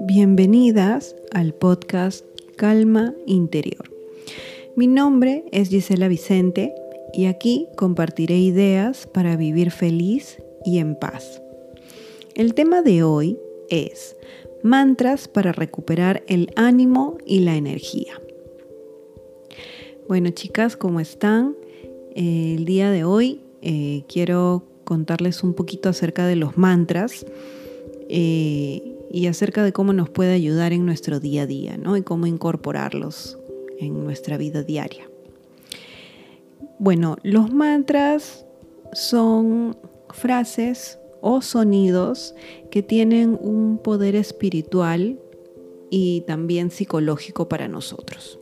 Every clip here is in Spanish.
Bienvenidas al podcast Calma Interior. Mi nombre es Gisela Vicente y aquí compartiré ideas para vivir feliz y en paz. El tema de hoy es mantras para recuperar el ánimo y la energía. Bueno chicas, ¿cómo están? El día de hoy eh, quiero contarles un poquito acerca de los mantras. Eh, y acerca de cómo nos puede ayudar en nuestro día a día, ¿no? Y cómo incorporarlos en nuestra vida diaria. Bueno, los mantras son frases o sonidos que tienen un poder espiritual y también psicológico para nosotros.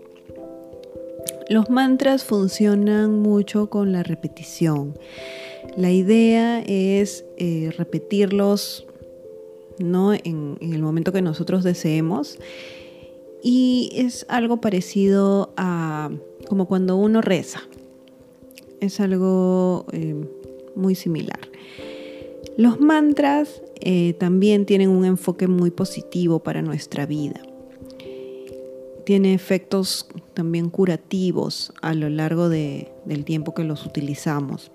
Los mantras funcionan mucho con la repetición. La idea es eh, repetirlos ¿no? En, el momento que nosotros deseemos. Y es algo parecido a como cuando uno reza. Es algo eh, muy similar. Los mantras eh, también tienen un enfoque muy positivo para nuestra vida. Tiene efectos también curativos a lo largo del tiempo que los utilizamos.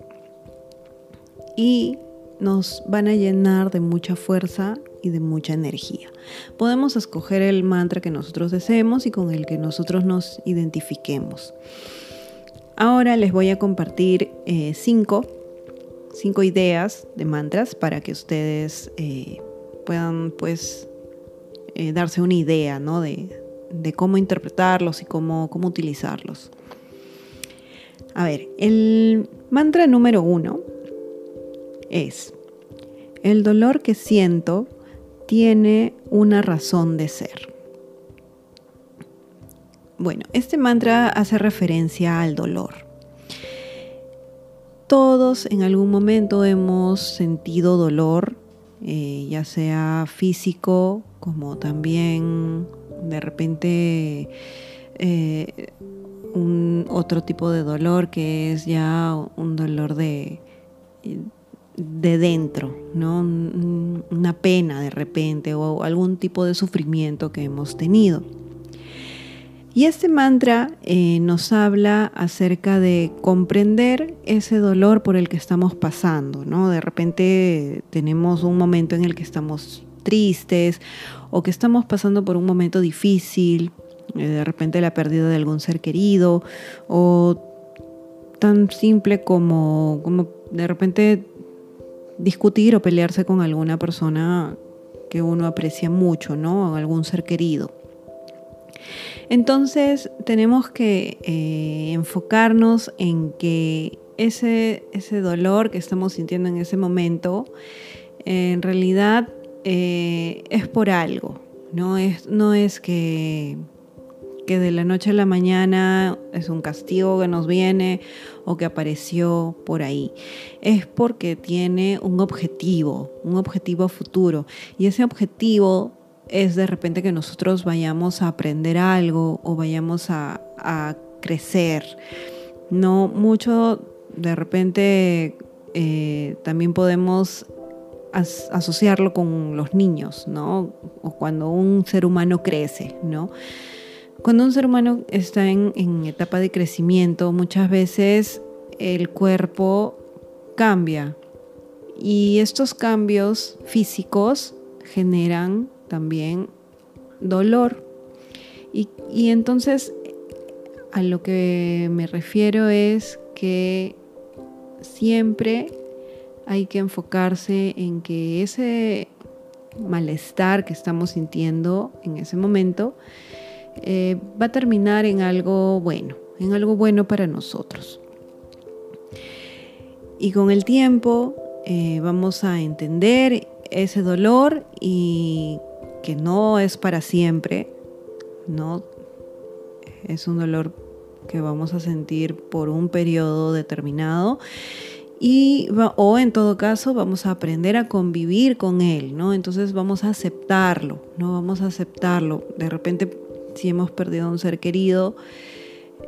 Y nos van a llenar de mucha fuerza y de mucha energía. Podemos escoger el mantra que nosotros deseemos y con el que nosotros nos identifiquemos. Ahora les voy a compartir eh, cinco, ideas de mantras para que ustedes eh, puedan pues eh, darse una idea de, cómo interpretarlos y cómo, cómo utilizarlos. A ver, el mantra número uno es, el dolor que siento tiene una razón de ser. Bueno, este mantra hace referencia al dolor. Todos en algún momento hemos sentido dolor, eh, ya sea físico como también de repente eh, un otro tipo de dolor que es ya un dolor de de dentro, ¿no? Una pena de repente o algún tipo de sufrimiento que hemos tenido. Y este mantra eh, nos habla acerca de comprender ese dolor por el que estamos pasando, ¿no? De repente tenemos un momento en el que estamos tristes o que estamos pasando por un momento difícil, eh, de repente la pérdida de algún ser querido o tan simple como, como de repente discutir o pelearse con alguna persona que uno aprecia mucho, ¿no? Algún ser querido. Entonces tenemos que eh, enfocarnos en que ese, ese, dolor que estamos sintiendo en ese momento, en realidad eh, es por algo, ¿no? Es, no es que de la noche a la mañana es un castigo que nos viene o que apareció por ahí. Es porque tiene un objetivo, un objetivo futuro. Y ese objetivo es de repente que nosotros vayamos a aprender algo o vayamos a, crecer. No mucho, de repente eh, también podemos asociarlo con los niños, ¿no? O cuando un ser humano crece, ¿no? Cuando un ser humano está en, etapa de crecimiento, muchas veces el cuerpo cambia y estos cambios físicos generan también dolor. Y, entonces a lo que me refiero es que siempre hay que enfocarse en que ese malestar que estamos sintiendo en ese momento eh, va a terminar en algo bueno, en algo bueno para nosotros. Y con el tiempo eh, vamos a entender ese dolor y que no es para siempre, no es un dolor que vamos a sentir por un periodo determinado y o en todo caso vamos a aprender a convivir con él, ¿no? Entonces vamos a aceptarlo, no vamos a aceptarlo. De repente si hemos perdido a un ser querido,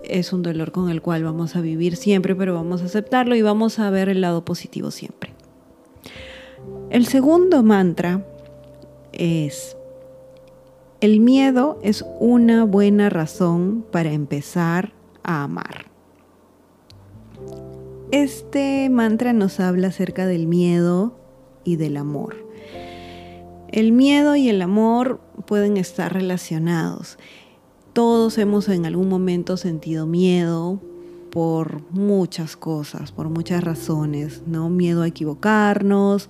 es un dolor con el cual vamos a vivir siempre, pero vamos a aceptarlo y vamos a ver el lado positivo siempre. El segundo mantra es, el miedo es una buena razón para empezar a amar. Este mantra nos habla acerca del miedo y del amor. El miedo y el amor pueden estar relacionados. Todos hemos en algún momento sentido miedo por muchas cosas, por muchas razones, ¿no? Miedo a equivocarnos,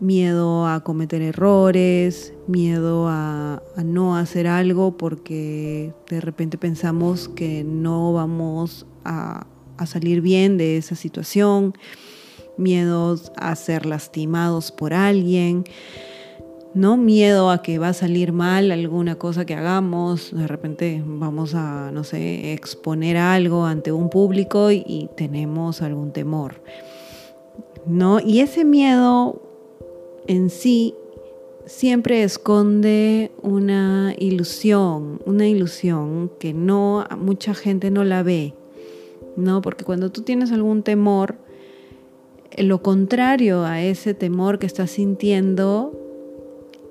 miedo a cometer errores, miedo a, no hacer algo porque de repente pensamos que no vamos a, a salir bien de esa situación, miedos a ser lastimados por alguien. ¿No? Miedo a que va a salir mal alguna cosa que hagamos, de repente vamos a, no sé, exponer algo ante un público y, tenemos algún temor, ¿no? Y ese miedo en sí siempre esconde una ilusión, una ilusión que no mucha gente no la ve, ¿no? Porque cuando tú tienes algún temor, lo contrario a ese temor que estás sintiendo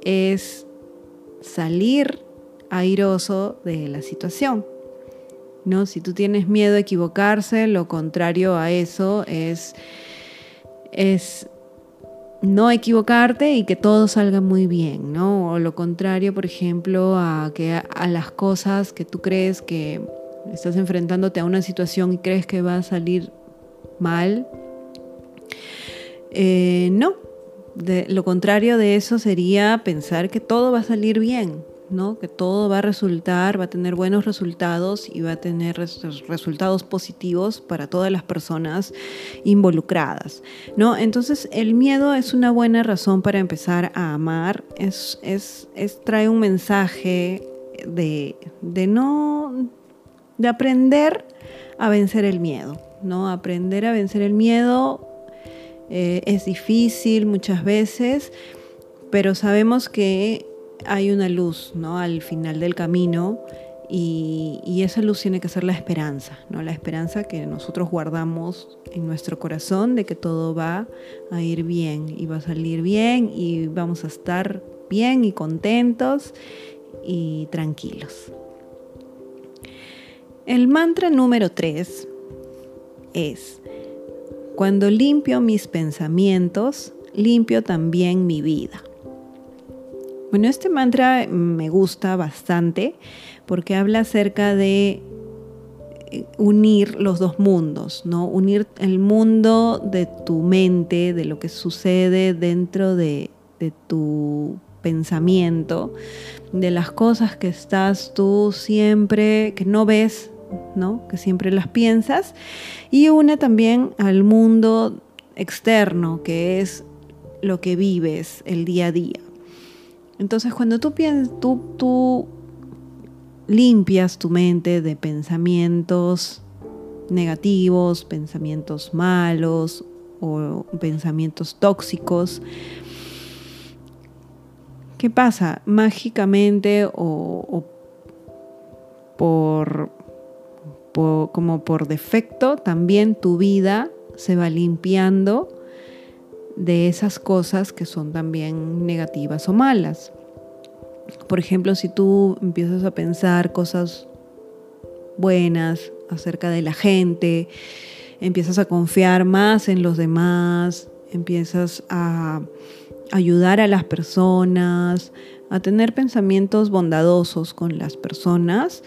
es salir airoso de la situación. ¿no? Si tú tienes miedo a equivocarse, lo contrario a eso es, es no equivocarte y que todo salga muy bien, ¿no? O lo contrario, por ejemplo, a que a las cosas que tú crees que estás enfrentándote a una situación y crees que va a salir mal. Eh, no, lo contrario de eso sería pensar que todo va a salir bien, ¿no? Que todo va a resultar, va a tener buenos resultados y va a tener resultados positivos para todas las personas involucradas, ¿no? Entonces el miedo es una buena razón para empezar a amar, es, es, trae un mensaje de, de no, de aprender a vencer el miedo, ¿no? Aprender a vencer el miedo eh, es difícil muchas veces, pero sabemos que hay una luz ¿no? al final del camino y, esa luz tiene que ser la esperanza, ¿no? la esperanza que nosotros guardamos en nuestro corazón de que todo va a ir bien y va a salir bien y vamos a estar bien y contentos y tranquilos. El mantra número 3 es, cuando limpio mis pensamientos, limpio también mi vida. Bueno, este mantra me gusta bastante porque habla acerca de eh, unir los dos mundos, ¿no? Unir el mundo de tu mente, de lo que sucede dentro de, de tu pensamiento, de las cosas que estás tú siempre, que no ves ¿no? que siempre las piensas, y una también al mundo externo, que es lo que vives el día a día. Entonces, cuando tú, piensas, tú, tú limpias tu mente de pensamientos negativos, pensamientos malos o pensamientos tóxicos, ¿qué pasa? Mágicamente o, o por como por defecto, también tu vida se va limpiando de esas cosas que son también negativas o malas. Por ejemplo, si tú empiezas a pensar cosas buenas acerca de la gente, empiezas a confiar más en los demás, empiezas a ayudar a las personas, a tener pensamientos bondadosos con las personas,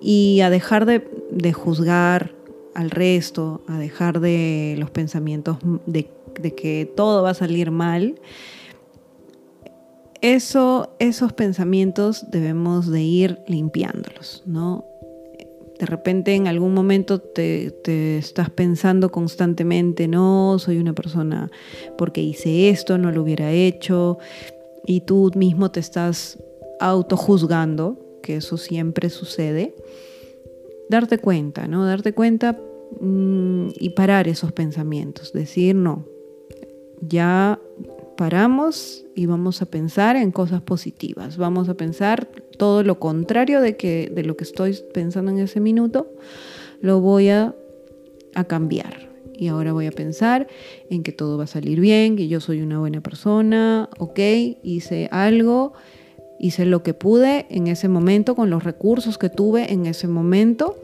y a dejar de, juzgar al resto, a dejar de los pensamientos de, que todo va a salir mal, eso, esos pensamientos debemos de ir limpiándolos, ¿no? De repente en algún momento te, te, estás pensando constantemente, no, soy una persona porque hice esto, no lo hubiera hecho, y tú mismo te estás autojuzgando, que eso siempre sucede, darte cuenta, ¿no? Darte cuenta mm, y parar esos pensamientos, decir no, ya paramos y vamos a pensar en cosas positivas, vamos a pensar todo lo contrario de, que, de lo que estoy pensando en ese minuto, lo voy a, a cambiar. Y ahora voy a pensar en que todo va a salir bien, que yo soy una buena persona, ok, hice algo, hice lo que pude en ese momento con los recursos que tuve en ese momento,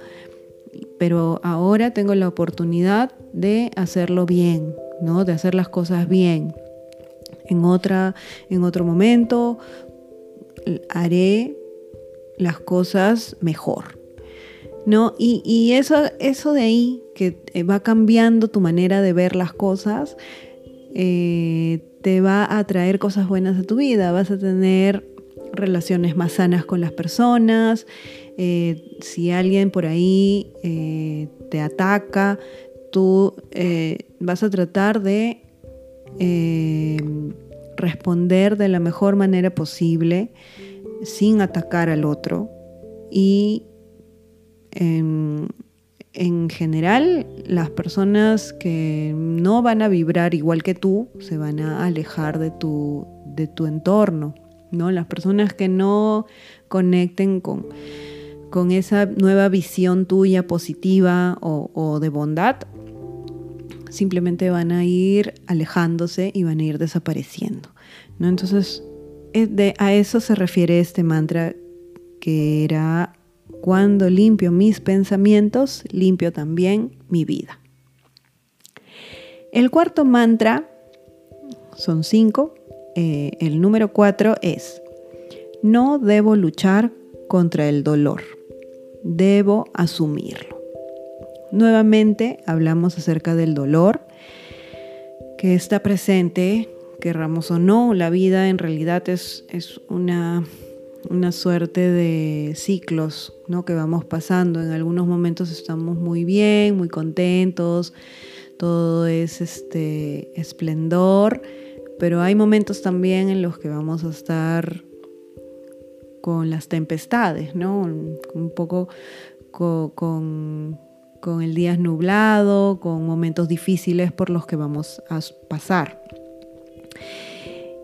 pero ahora tengo la oportunidad de hacerlo bien, ¿no? De hacer las cosas bien. En, otra, en otro momento haré las cosas mejor. ¿no? Y, eso, eso de ahí, que va cambiando tu manera de ver las cosas, eh, te va a traer cosas buenas a tu vida. Vas a tener relaciones más sanas con las personas. Eh, si alguien por ahí te ataca, tú vas a tratar de responder de la mejor manera posible sin atacar al otro y en, general, las personas que no van a vibrar igual que tú se van a alejar de tu, de tu entorno, ¿no? Las personas que no conecten con, con esa nueva visión tuya positiva o, de bondad, simplemente van a ir alejándose y van a ir desapareciendo, ¿no? Entonces, a eso se refiere este mantra que era cuando limpio mis pensamientos, limpio también mi vida. El cuarto mantra, son cinco, eh, el número cuatro es, no debo luchar contra el dolor, debo asumirlo. Nuevamente hablamos acerca del dolor que está presente, querramos o no, la vida en realidad es, es una una suerte de ciclos ¿no? que vamos pasando. En algunos momentos estamos muy bien, muy contentos, todo es este esplendor, pero hay momentos también en los que vamos a estar con las tempestades, ¿no? Un poco con, el día nublado, con momentos difíciles por los que vamos a pasar.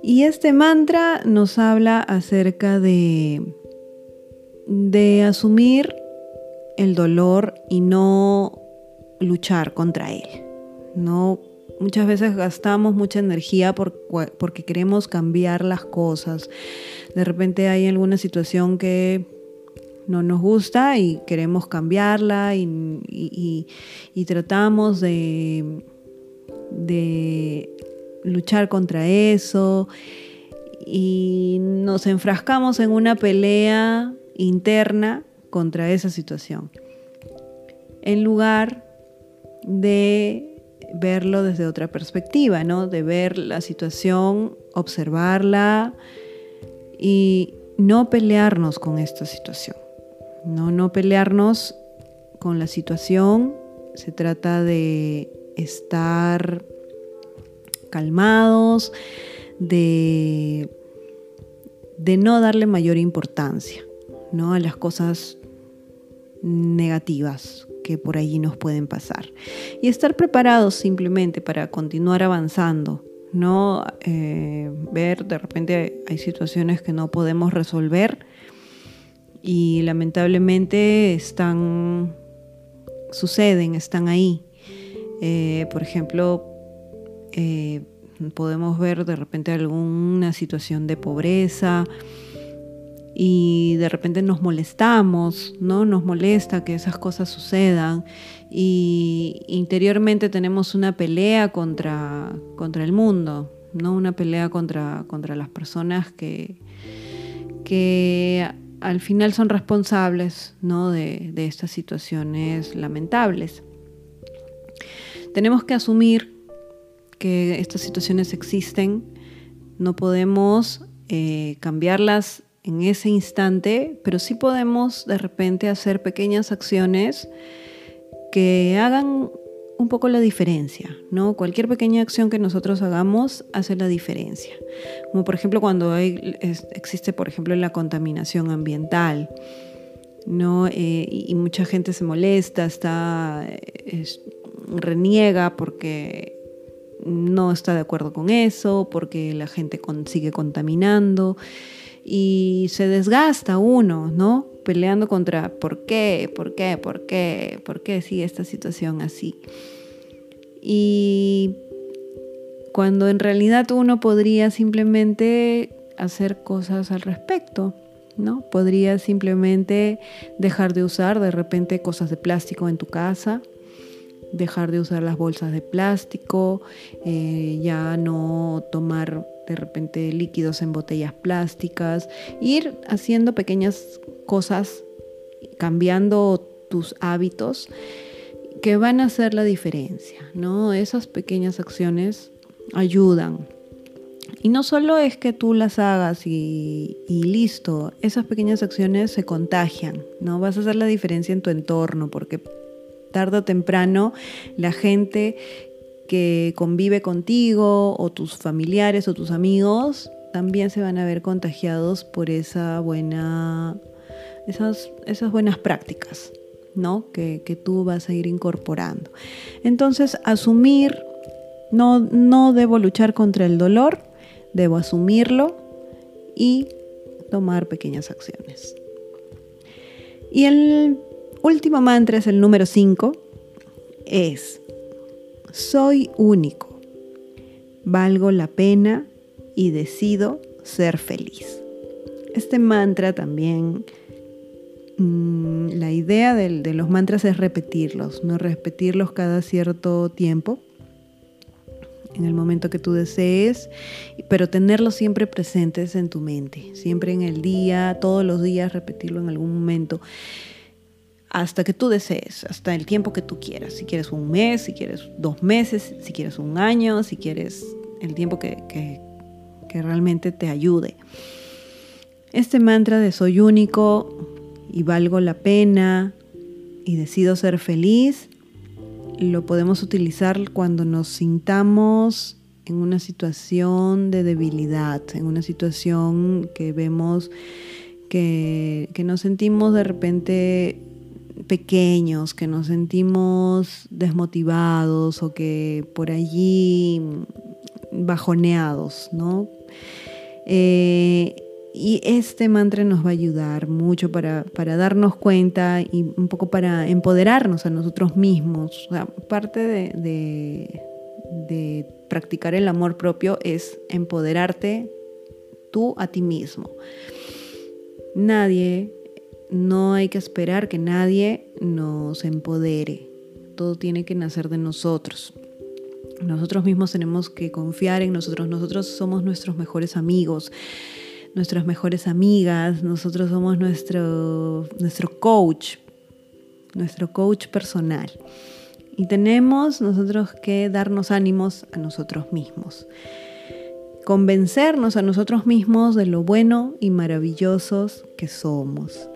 Y este mantra nos habla acerca de, de asumir el dolor y no luchar contra él. No, muchas veces gastamos mucha energía porque queremos cambiar las cosas. De repente hay alguna situación que no nos gusta y queremos cambiarla y, tratamos de, de luchar contra eso y nos enfrascamos en una pelea interna contra esa situación, en lugar de verlo desde otra perspectiva, ¿no? De ver la situación, observarla y no pelearnos con esta situación. No, no pelearnos con la situación. Se trata de estar calmados, de, de no darle mayor importancia ¿no? a las cosas negativas que por allí nos pueden pasar. Y estar preparados simplemente para continuar avanzando, no eh, ver de repente hay situaciones que no podemos resolver y lamentablemente están, suceden, están ahí. Eh, por ejemplo, eh, podemos ver de repente alguna situación de pobreza y de repente nos molestamos, ¿no? Nos molesta que esas cosas sucedan y interiormente tenemos una pelea contra, contra el mundo, ¿no? Una pelea contra, contra las personas que, que al final son responsables ¿no? de, de estas situaciones lamentables. Tenemos que asumir que estas situaciones existen, no podemos eh, cambiarlas en ese instante, pero sí podemos de repente hacer pequeñas acciones que hagan un poco la diferencia, ¿no? Cualquier pequeña acción que nosotros hagamos hace la diferencia. Como por ejemplo cuando hay, existe, por ejemplo, la contaminación ambiental, ¿no? Eh, y, mucha gente se molesta, está, reniega porque no está de acuerdo con eso, porque la gente sigue contaminando y se desgasta uno, ¿no? Peleando contra por qué, por qué, por qué, por qué sigue esta situación así. Y cuando en realidad uno podría simplemente hacer cosas al respecto, ¿no? Podría simplemente dejar de usar de repente cosas de plástico en tu casa, dejar de usar las bolsas de plástico, eh, ya no tomar de repente líquidos en botellas plásticas, ir haciendo pequeñas cosas, cambiando tus hábitos que van a hacer la diferencia, ¿no? Esas pequeñas acciones ayudan. Y no solo es que tú las hagas y, y, listo, esas pequeñas acciones se contagian, ¿no? Vas a hacer la diferencia en tu entorno porque tarde o temprano la gente que convive contigo o tus familiares o tus amigos también se van a ver contagiados por esa buena, esas, esas buenas prácticas. ¿no? Que, que, tú vas a ir incorporando. Entonces, asumir, no, no debo luchar contra el dolor, debo asumirlo y tomar pequeñas acciones. Y el último mantra es el número 5, es, soy único, valgo la pena y decido ser feliz. Este mantra también, mm, la idea de, de, los mantras es repetirlos, no repetirlos cada cierto tiempo, en el momento que tú desees, pero tenerlos siempre presentes en tu mente, siempre en el día, todos los días, repetirlo en algún momento hasta que tú desees, hasta el tiempo que tú quieras. Si quieres un mes, si quieres dos meses, si quieres un año, si quieres el tiempo que, que, realmente te ayude. Este mantra de soy único y valgo la pena y decido ser feliz, lo podemos utilizar cuando nos sintamos en una situación de debilidad, en una situación que vemos que, que nos sentimos de repente pequeños, que nos sentimos desmotivados o que por allí bajoneados, ¿no? Eh, y este mantra nos va a ayudar mucho para, darnos cuenta y un poco para empoderarnos a nosotros mismos. O sea, parte de, de practicar el amor propio es empoderarte tú a ti mismo. Nadie no hay que esperar que nadie nos empodere. Todo tiene que nacer de nosotros. Nosotros mismos tenemos que confiar en nosotros. Nosotros somos nuestros mejores amigos, nuestras mejores amigas. Nosotros somos nuestro, nuestro coach, nuestro coach personal. Y tenemos nosotros que darnos ánimos a nosotros mismos convencernos a nosotros mismos de lo bueno y maravillosos que somos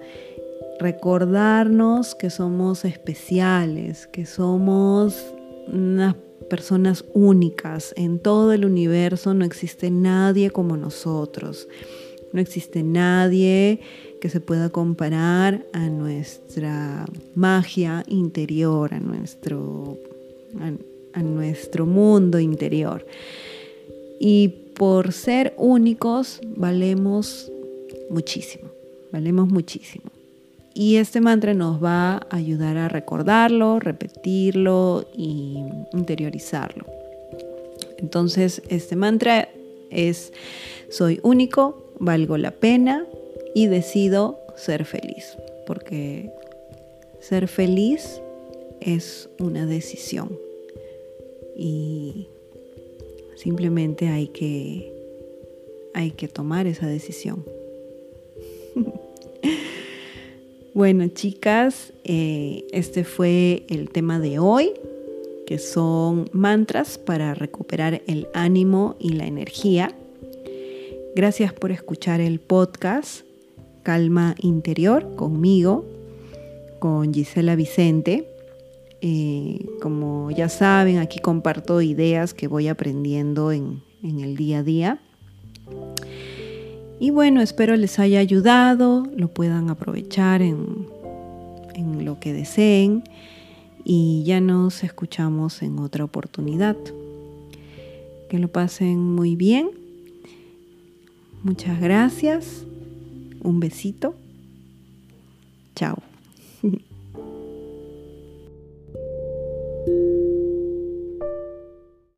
recordarnos que somos especiales, que somos unas personas únicas. En todo el universo no existe nadie como nosotros. No existe nadie que se pueda comparar a nuestra magia interior, a nuestro, a, nuestro mundo interior. Y por ser únicos valemos muchísimo, valemos muchísimo. Y este mantra nos va a ayudar a recordarlo, repetirlo y interiorizarlo. Entonces, este mantra es, soy único, valgo la pena y decido ser feliz. Porque ser feliz es una decisión. Y simplemente hay que, hay que tomar esa decisión. Bueno, chicas, eh, este fue el tema de hoy, que son mantras para recuperar el ánimo y la energía. Gracias por escuchar el podcast Calma Interior conmigo, con Gisela Vicente. Como ya saben, aquí comparto ideas que voy aprendiendo en el día a día. Y bueno, espero les haya ayudado, lo puedan aprovechar en lo que deseen y ya nos escuchamos en otra oportunidad. Que lo pasen muy bien. Muchas gracias. Un besito. Chao. Thank you.